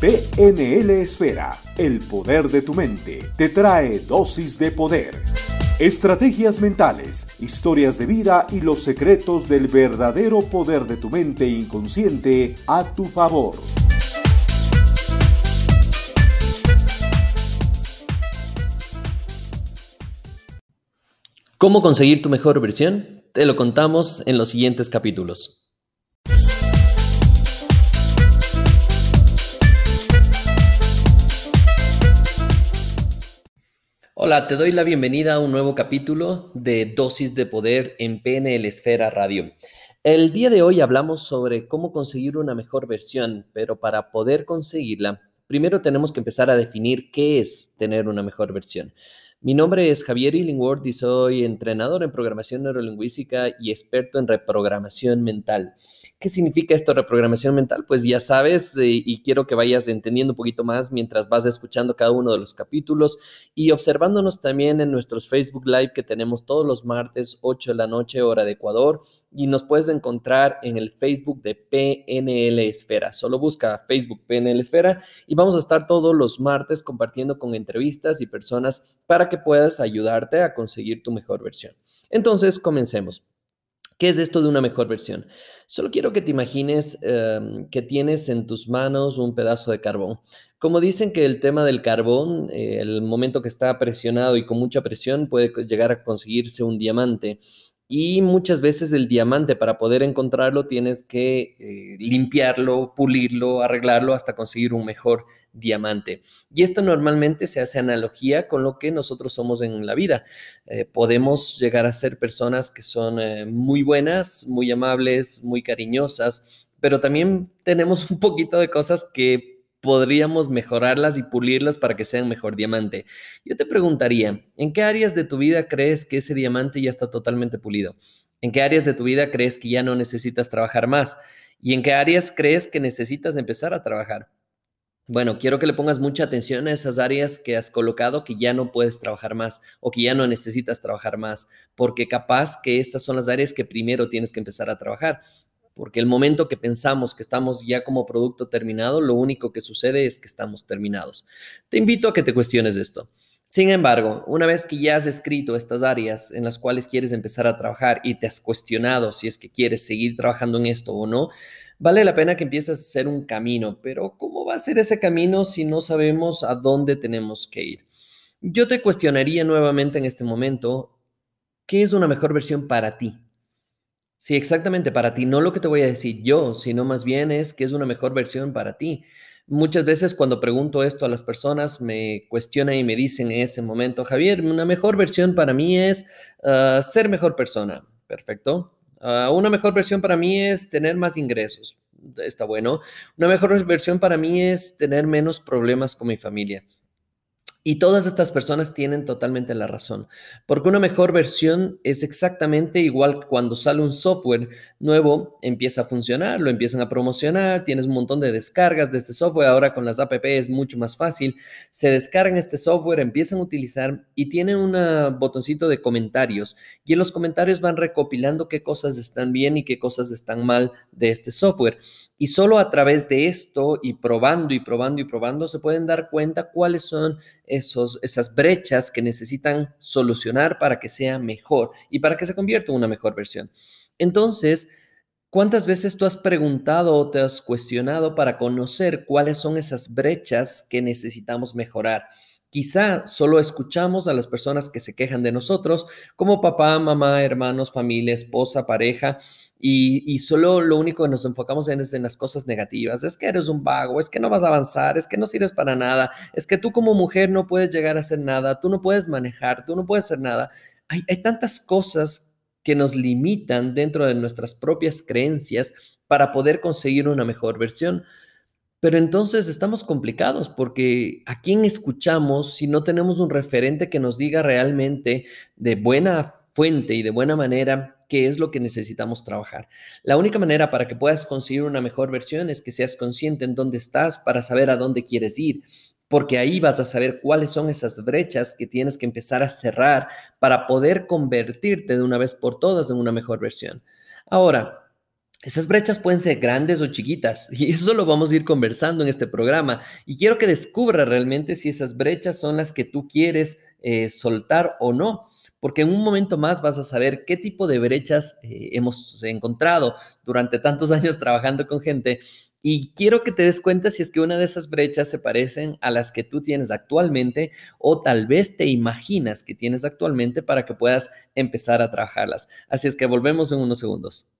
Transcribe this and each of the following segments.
PNL Esfera, el poder de tu mente, te trae dosis de poder. Estrategias mentales, historias de vida y los secretos del verdadero poder de tu mente inconsciente a tu favor. ¿Cómo conseguir tu mejor versión? Te lo contamos en los siguientes capítulos. Hola, te doy la bienvenida a un nuevo capítulo de Dosis de Poder en PNL Esfera Radio. El día de hoy hablamos sobre cómo conseguir una mejor versión, pero para poder conseguirla, primero tenemos que empezar a definir qué es tener una mejor versión. Mi nombre es Javier Illingworth y soy entrenador en programación neurolingüística y experto en reprogramación mental. ¿Qué significa esto, reprogramación mental? Pues ya sabes eh, y quiero que vayas entendiendo un poquito más mientras vas escuchando cada uno de los capítulos y observándonos también en nuestros Facebook Live que tenemos todos los martes 8 de la noche hora de Ecuador y nos puedes encontrar en el Facebook de PNL Esfera. Solo busca Facebook PNL Esfera y vamos a estar todos los martes compartiendo con entrevistas y personas para que puedas ayudarte a conseguir tu mejor versión. Entonces, comencemos. ¿Qué es esto de una mejor versión? Solo quiero que te imagines em, que tienes en tus manos un pedazo de carbón. Como dicen que el tema del carbón, eh, el momento que está presionado y con mucha presión puede llegar a conseguirse un diamante. Y muchas veces el diamante para poder encontrarlo tienes que eh, limpiarlo, pulirlo, arreglarlo hasta conseguir un mejor diamante. Y esto normalmente se hace analogía con lo que nosotros somos en la vida. Eh, podemos llegar a ser personas que son eh, muy buenas, muy amables, muy cariñosas, pero también tenemos un poquito de cosas que podríamos mejorarlas y pulirlas para que sean mejor diamante. Yo te preguntaría, ¿en qué áreas de tu vida crees que ese diamante ya está totalmente pulido? ¿En qué áreas de tu vida crees que ya no necesitas trabajar más? ¿Y en qué áreas crees que necesitas empezar a trabajar? Bueno, quiero que le pongas mucha atención a esas áreas que has colocado que ya no puedes trabajar más o que ya no necesitas trabajar más, porque capaz que estas son las áreas que primero tienes que empezar a trabajar porque el momento que pensamos que estamos ya como producto terminado, lo único que sucede es que estamos terminados. Te invito a que te cuestiones esto. Sin embargo, una vez que ya has escrito estas áreas en las cuales quieres empezar a trabajar y te has cuestionado si es que quieres seguir trabajando en esto o no, vale la pena que empieces a hacer un camino, pero ¿cómo va a ser ese camino si no sabemos a dónde tenemos que ir? Yo te cuestionaría nuevamente en este momento, ¿qué es una mejor versión para ti? Sí, exactamente, para ti, no lo que te voy a decir yo, sino más bien es que es una mejor versión para ti. Muchas veces cuando pregunto esto a las personas me cuestionan y me dicen en ese momento, Javier, una mejor versión para mí es ah, ser mejor persona. Perfecto. Ah, una mejor versión para mí es tener más ingresos. Está bueno. Una mejor versión para mí es tener menos problemas con mi familia. Y todas estas personas tienen totalmente la razón, porque una mejor versión es exactamente igual cuando sale un software nuevo, empieza a funcionar, lo empiezan a promocionar, tienes un montón de descargas de este software, ahora con las app es mucho más fácil, se descargan este software, empiezan a utilizar y tienen un botoncito de comentarios y en los comentarios van recopilando qué cosas están bien y qué cosas están mal de este software. Y solo a través de esto y probando y probando y probando se pueden dar cuenta cuáles son esas brechas que necesitan solucionar para que sea mejor y para que se convierta en una mejor versión. Entonces, ¿cuántas veces tú has preguntado o te has cuestionado para conocer cuáles son esas brechas que necesitamos mejorar? Quizá solo escuchamos a las personas que se quejan de nosotros, como papá, mamá, hermanos, familia, esposa, pareja, y, solo lo único que nos enfocamos en es en las cosas negativas. Es que eres un vago, es que no vas a avanzar, es que no sirves para nada, es que tú como mujer no puedes llegar a hacer nada, tú no puedes manejar, tú no puedes hacer nada. Hay tantas cosas que nos limitan dentro de nuestras propias creencias para poder conseguir una mejor versión. Pero entonces estamos complicados porque a quién escuchamos si no tenemos un referente que nos diga realmente de buena fuente y de buena manera qué es lo que necesitamos trabajar. La única manera para que puedas conseguir una mejor versión es que seas consciente en dónde estás para saber a dónde quieres ir, porque ahí vas a saber cuáles son esas brechas que tienes que empezar a cerrar para poder convertirte de una vez por todas en una mejor versión. Ahora, Esas brechas pueden ser grandes o chiquitas y eso lo vamos a ir conversando en este programa. Y quiero que descubra realmente si esas brechas son las que tú quieres eh, soltar o no, porque en un momento más vas a saber qué tipo de brechas eh, hemos encontrado durante tantos años trabajando con gente. Y quiero que te des cuenta si es que una de esas brechas se parecen a las que tú tienes actualmente o tal vez te imaginas que tienes actualmente para que puedas empezar a trabajarlas. Así es que volvemos en unos segundos.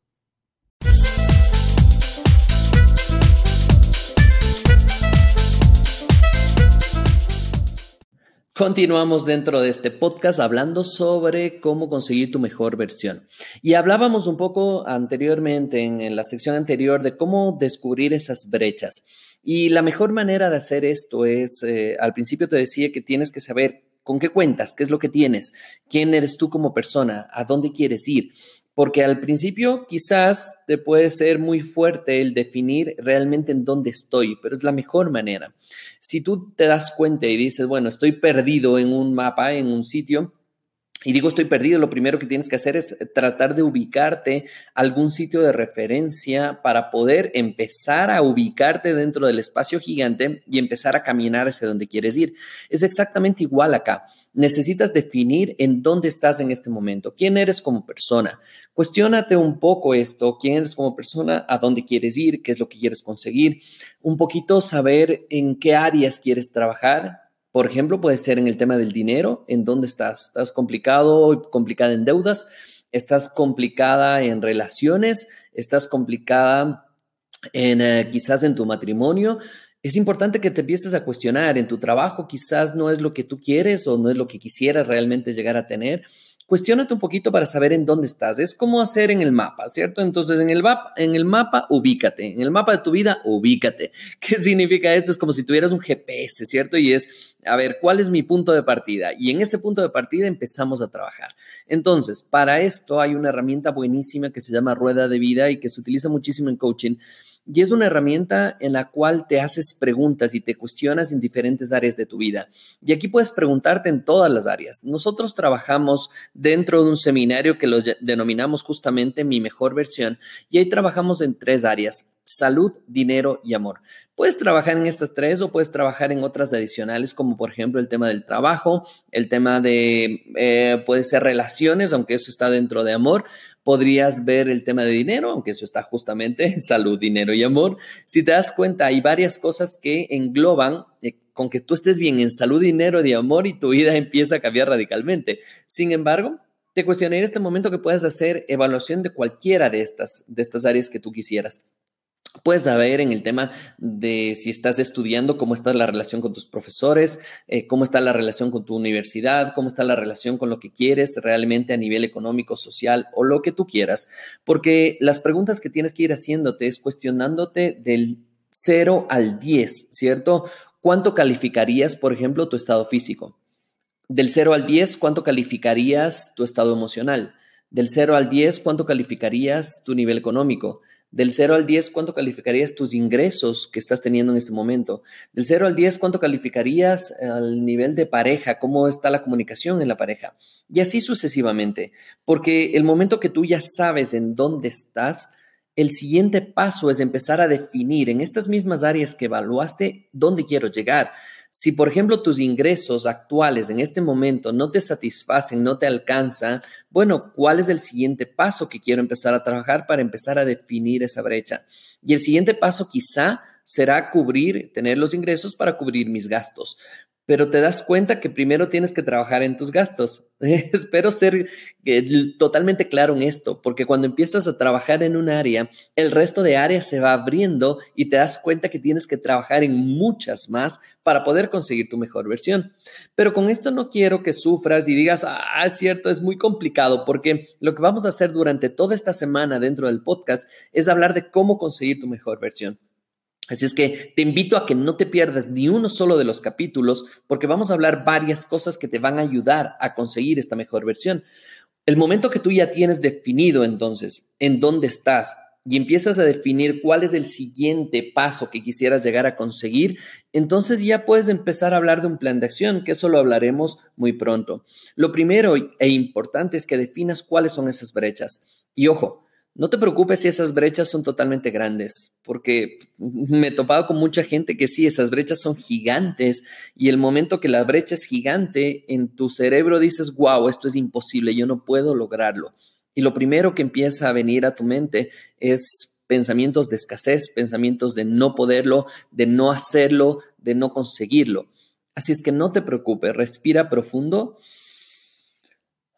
Continuamos dentro de este podcast hablando sobre cómo conseguir tu mejor versión. Y hablábamos un poco anteriormente, en, la sección anterior, de cómo descubrir esas brechas. Y la mejor manera de hacer esto es, eh, al principio te decía que tienes que saber con qué cuentas, qué es lo que tienes, quién eres tú como persona, a dónde quieres ir porque al principio quizás te puede ser muy fuerte el definir realmente en dónde estoy, pero es la mejor manera. Si tú te das cuenta y dices, bueno, estoy perdido en un mapa, en un sitio, y digo estoy perdido, lo primero que tienes que hacer es tratar de ubicarte algún sitio de referencia para poder empezar a ubicarte dentro del espacio gigante y empezar a caminar hacia donde quieres ir. Es exactamente igual acá. Necesitas definir en dónde estás en este momento, quién eres como persona. Cuestiónate un poco esto, quién eres como persona, a dónde quieres ir, qué es lo que quieres conseguir, un poquito saber en qué áreas quieres trabajar, por ejemplo, puede ser en el tema del dinero, en dónde estás. ¿Estás complicado, complicada en deudas? ¿Estás complicada en relaciones? ¿Estás complicada en eh, quizás en tu matrimonio? Es importante que te empieces a cuestionar en tu trabajo, quizás no es lo que tú quieres o no es lo que quisieras realmente llegar a tener cuestiónate un poquito para saber en dónde estás. Es como hacer en el mapa, ¿cierto? Entonces, en el, mapa, en el mapa, ubícate. En el mapa de tu vida, ubícate. ¿Qué significa esto? Es como si tuvieras un GPS, ¿cierto? Y es, a ver, ¿cuál es mi punto de partida? Y en ese punto de partida empezamos a trabajar. Entonces, para esto hay una herramienta buenísima que se llama rueda de vida y que se utiliza muchísimo en coaching y es una herramienta en la cual te haces preguntas y te cuestionas en diferentes áreas de tu vida. Y aquí puedes preguntarte en todas las áreas. Nosotros trabajamos dentro de un seminario que lo denominamos justamente mi mejor versión y ahí trabajamos en tres áreas salud, dinero y amor. Puedes trabajar en estas tres o puedes trabajar en otras adicionales, como por ejemplo el tema del trabajo, el tema de, eh, puede ser relaciones, aunque eso está dentro de amor. Podrías ver el tema de dinero, aunque eso está justamente en salud, dinero y amor. Si te das cuenta, hay varias cosas que engloban eh, con que tú estés bien en salud, dinero y amor y tu vida empieza a cambiar radicalmente. Sin embargo, te cuestionaría en este momento que puedes hacer evaluación de cualquiera de estas, de estas áreas que tú quisieras. Puedes saber en el tema de si estás estudiando, cómo está la relación con tus profesores, eh, cómo está la relación con tu universidad, cómo está la relación con lo que quieres realmente a nivel económico, social o lo que tú quieras. Porque las preguntas que tienes que ir haciéndote es cuestionándote del 0 al 10, ¿cierto? ¿Cuánto calificarías, por ejemplo, tu estado físico? Del 0 al 10, ¿cuánto calificarías tu estado emocional? Del 0 al 10, ¿cuánto calificarías tu nivel económico? Del 0 al 10, ¿cuánto calificarías tus ingresos que estás teniendo en este momento? Del 0 al 10, ¿cuánto calificarías al nivel de pareja? ¿Cómo está la comunicación en la pareja? Y así sucesivamente, porque el momento que tú ya sabes en dónde estás, el siguiente paso es empezar a definir en estas mismas áreas que evaluaste dónde quiero llegar. Si, por ejemplo, tus ingresos actuales en este momento no te satisfacen, no te alcanzan, bueno, ¿cuál es el siguiente paso que quiero empezar a trabajar para empezar a definir esa brecha? Y el siguiente paso quizá será cubrir, tener los ingresos para cubrir mis gastos pero te das cuenta que primero tienes que trabajar en tus gastos. Espero ser eh, totalmente claro en esto, porque cuando empiezas a trabajar en un área, el resto de áreas se va abriendo y te das cuenta que tienes que trabajar en muchas más para poder conseguir tu mejor versión. Pero con esto no quiero que sufras y digas, ah, es cierto, es muy complicado, porque lo que vamos a hacer durante toda esta semana dentro del podcast es hablar de cómo conseguir tu mejor versión. Así es que te invito a que no te pierdas ni uno solo de los capítulos porque vamos a hablar varias cosas que te van a ayudar a conseguir esta mejor versión. El momento que tú ya tienes definido entonces en dónde estás y empiezas a definir cuál es el siguiente paso que quisieras llegar a conseguir, entonces ya puedes empezar a hablar de un plan de acción, que eso lo hablaremos muy pronto. Lo primero e importante es que definas cuáles son esas brechas. Y ojo, no te preocupes si esas brechas son totalmente grandes, porque me he topado con mucha gente que sí, esas brechas son gigantes y el momento que la brecha es gigante, en tu cerebro dices, wow, esto es imposible, yo no puedo lograrlo. Y lo primero que empieza a venir a tu mente es pensamientos de escasez, pensamientos de no poderlo, de no hacerlo, de no conseguirlo. Así es que no te preocupes, respira profundo.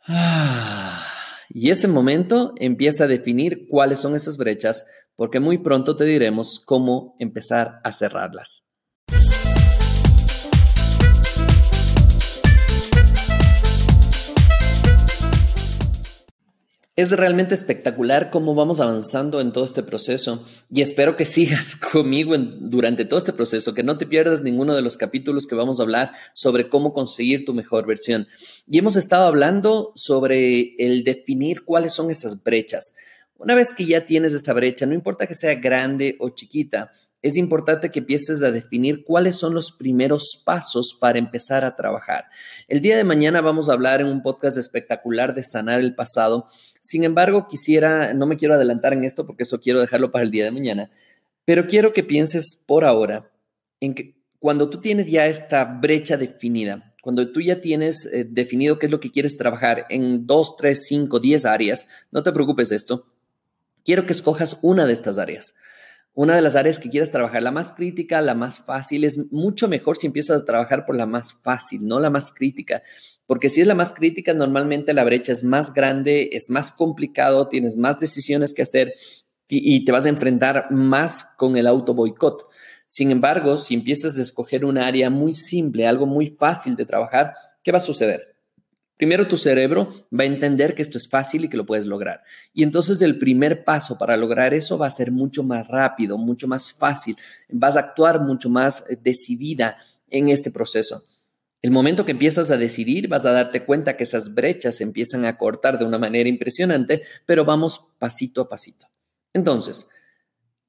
Ah y ese momento empieza a definir cuáles son esas brechas, porque muy pronto te diremos cómo empezar a cerrarlas. Es realmente espectacular cómo vamos avanzando en todo este proceso y espero que sigas conmigo durante todo este proceso, que no te pierdas ninguno de los capítulos que vamos a hablar sobre cómo conseguir tu mejor versión. Y hemos estado hablando sobre el definir cuáles son esas brechas. Una vez que ya tienes esa brecha, no importa que sea grande o chiquita, es importante que empieces a definir cuáles son los primeros pasos para empezar a trabajar. El día de mañana vamos a hablar en un podcast espectacular de sanar el pasado. Sin embargo, quisiera, no me quiero adelantar en esto porque eso quiero dejarlo para el día de mañana, pero quiero que pienses por ahora en que cuando tú tienes ya esta brecha definida, cuando tú ya tienes eh, definido qué es lo que quieres trabajar en dos, tres, cinco, diez áreas, no te preocupes de esto. Quiero que escojas una de estas áreas una de las áreas que quieras trabajar, la más crítica, la más fácil, es mucho mejor si empiezas a trabajar por la más fácil, no la más crítica, porque si es la más crítica, normalmente la brecha es más grande, es más complicado, tienes más decisiones que hacer y, te vas a enfrentar más con el auto boicot. Sin embargo, si empiezas a escoger un área muy simple, algo muy fácil de trabajar, ¿qué va a suceder? Primero tu cerebro va a entender que esto es fácil y que lo puedes lograr. Y entonces el primer paso para lograr eso va a ser mucho más rápido, mucho más fácil. Vas a actuar mucho más eh, decidida en este proceso. El momento que empiezas a decidir, vas a darte cuenta que esas brechas se empiezan a cortar de una manera impresionante, pero vamos pasito a pasito. Entonces,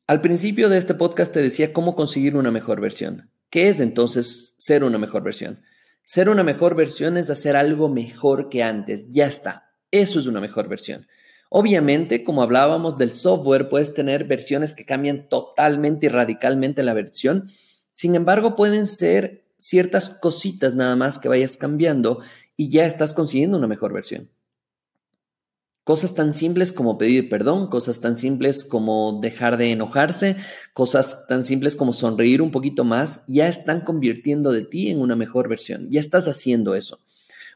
al principio de este podcast te decía cómo conseguir una mejor versión. ¿Qué es entonces ser una mejor versión? Ser una mejor versión es hacer algo mejor que antes. Ya está. Eso es una mejor versión. Obviamente, como hablábamos del software, puedes tener versiones que cambian totalmente y radicalmente la versión. Sin embargo, pueden ser ciertas cositas nada más que vayas cambiando y ya estás consiguiendo una mejor versión. Cosas tan simples como pedir perdón, cosas tan simples como dejar de enojarse, cosas tan simples como sonreír un poquito más, ya están convirtiendo de ti en una mejor versión. Ya estás haciendo eso.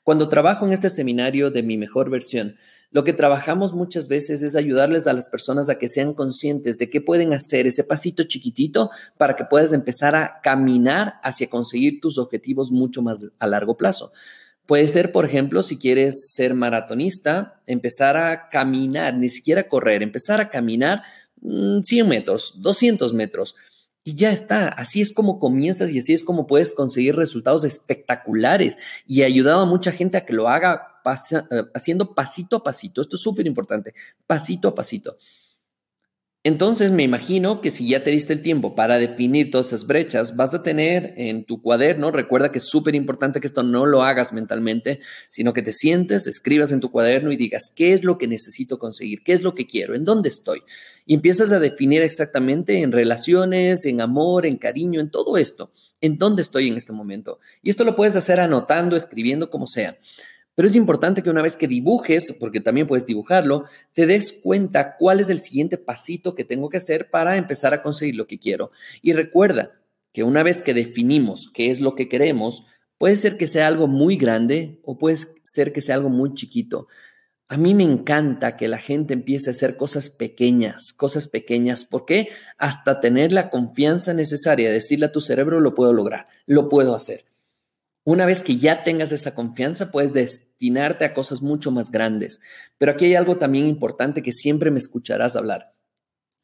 Cuando trabajo en este seminario de mi mejor versión, lo que trabajamos muchas veces es ayudarles a las personas a que sean conscientes de qué pueden hacer ese pasito chiquitito para que puedas empezar a caminar hacia conseguir tus objetivos mucho más a largo plazo. Puede ser, por ejemplo, si quieres ser maratonista, empezar a caminar, ni siquiera correr, empezar a caminar 100 mm, metros, 200 metros. Y ya está, así es como comienzas y así es como puedes conseguir resultados espectaculares. Y he ayudado a mucha gente a que lo haga eh, haciendo pasito a pasito. Esto es súper importante, pasito a pasito. Entonces me imagino que si ya te diste el tiempo para definir todas esas brechas, vas a tener en tu cuaderno, recuerda que es súper importante que esto no lo hagas mentalmente, sino que te sientes, escribas en tu cuaderno y digas, ¿qué es lo que necesito conseguir? ¿Qué es lo que quiero? ¿En dónde estoy? Y empiezas a definir exactamente en relaciones, en amor, en cariño, en todo esto, en dónde estoy en este momento. Y esto lo puedes hacer anotando, escribiendo, como sea. Pero es importante que una vez que dibujes, porque también puedes dibujarlo, te des cuenta cuál es el siguiente pasito que tengo que hacer para empezar a conseguir lo que quiero. Y recuerda que una vez que definimos qué es lo que queremos, puede ser que sea algo muy grande o puede ser que sea algo muy chiquito. A mí me encanta que la gente empiece a hacer cosas pequeñas, cosas pequeñas. ¿Por qué? Hasta tener la confianza necesaria, decirle a tu cerebro, lo puedo lograr, lo puedo hacer. Una vez que ya tengas esa confianza, puedes destinarte a cosas mucho más grandes. Pero aquí hay algo también importante que siempre me escucharás hablar.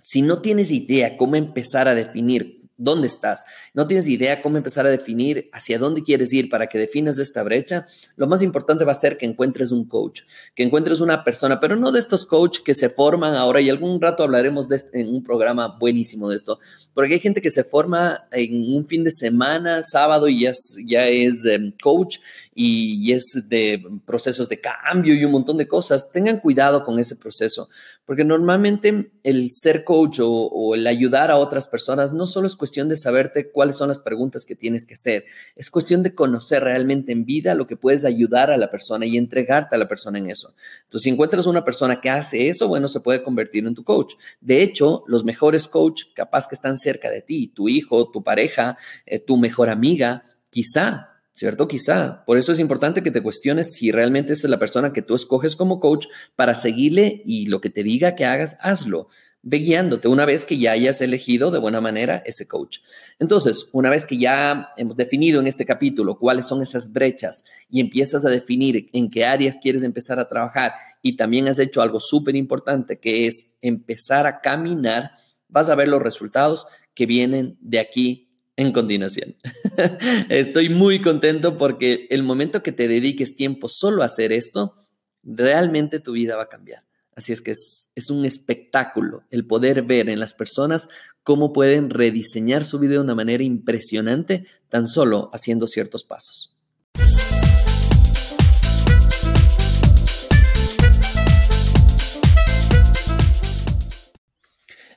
Si no tienes idea cómo empezar a definir dónde estás, no tienes idea cómo empezar a definir hacia dónde quieres ir para que definas esta brecha, lo más importante va a ser que encuentres un coach, que encuentres una persona, pero no de estos coach que se forman ahora y algún rato hablaremos de en un programa buenísimo de esto, porque hay gente que se forma en un fin de semana, sábado y ya es, ya es em, coach y, es de procesos de cambio y un montón de cosas. Tengan cuidado con ese proceso, porque normalmente el ser coach o, o el ayudar a otras personas no solo es cuestión de saberte cuáles son las preguntas que tienes que hacer, es cuestión de conocer realmente en vida lo que puedes ayudar a la persona y entregarte a la persona en eso. Entonces, si encuentras una persona que hace eso, bueno, se puede convertir en tu coach. De hecho, los mejores coach capaz que están cerca de ti, tu hijo, tu pareja, eh, tu mejor amiga, quizá ¿cierto? Quizá. Por eso es importante que te cuestiones si realmente es la persona que tú escoges como coach para seguirle y lo que te diga que hagas, hazlo. Ve guiándote una vez que ya hayas elegido de buena manera ese coach. Entonces, una vez que ya hemos definido en este capítulo cuáles son esas brechas y empiezas a definir en qué áreas quieres empezar a trabajar y también has hecho algo súper importante que es empezar a caminar, vas a ver los resultados que vienen de aquí en continuación. Estoy muy contento porque el momento que te dediques tiempo solo a hacer esto, realmente tu vida va a cambiar. Así es que es, un espectáculo el poder ver en las personas cómo pueden rediseñar su vida de una manera impresionante tan solo haciendo ciertos pasos.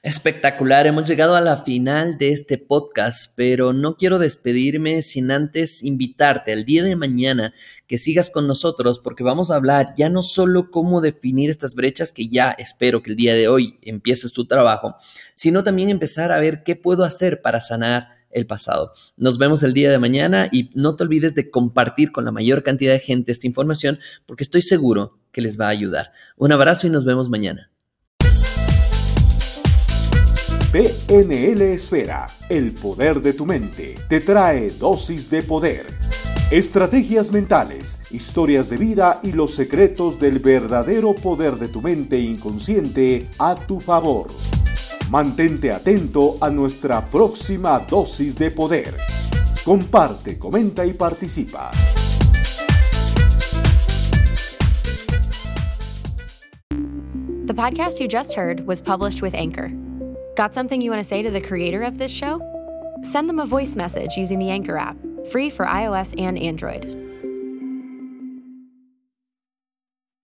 Espectacular, hemos llegado a la final de este podcast, pero no quiero despedirme sin antes invitarte al día de mañana que sigas con nosotros porque vamos a hablar ya no solo cómo definir estas brechas, que ya espero que el día de hoy empieces tu trabajo, sino también empezar a ver qué puedo hacer para sanar el pasado. Nos vemos el día de mañana y no te olvides de compartir con la mayor cantidad de gente esta información porque estoy seguro que les va a ayudar. Un abrazo y nos vemos mañana. PNL Esfera, el poder de tu mente, te trae dosis de poder. Estrategias mentales, historias de vida y los secretos del verdadero poder de tu mente inconsciente a tu favor. Mantente atento a nuestra próxima dosis de poder. Comparte, comenta y participa. The podcast you just heard was published with Anchor. Got something you want to say to the creator of this show? Send them a voice message using the Anchor app, free for iOS and Android.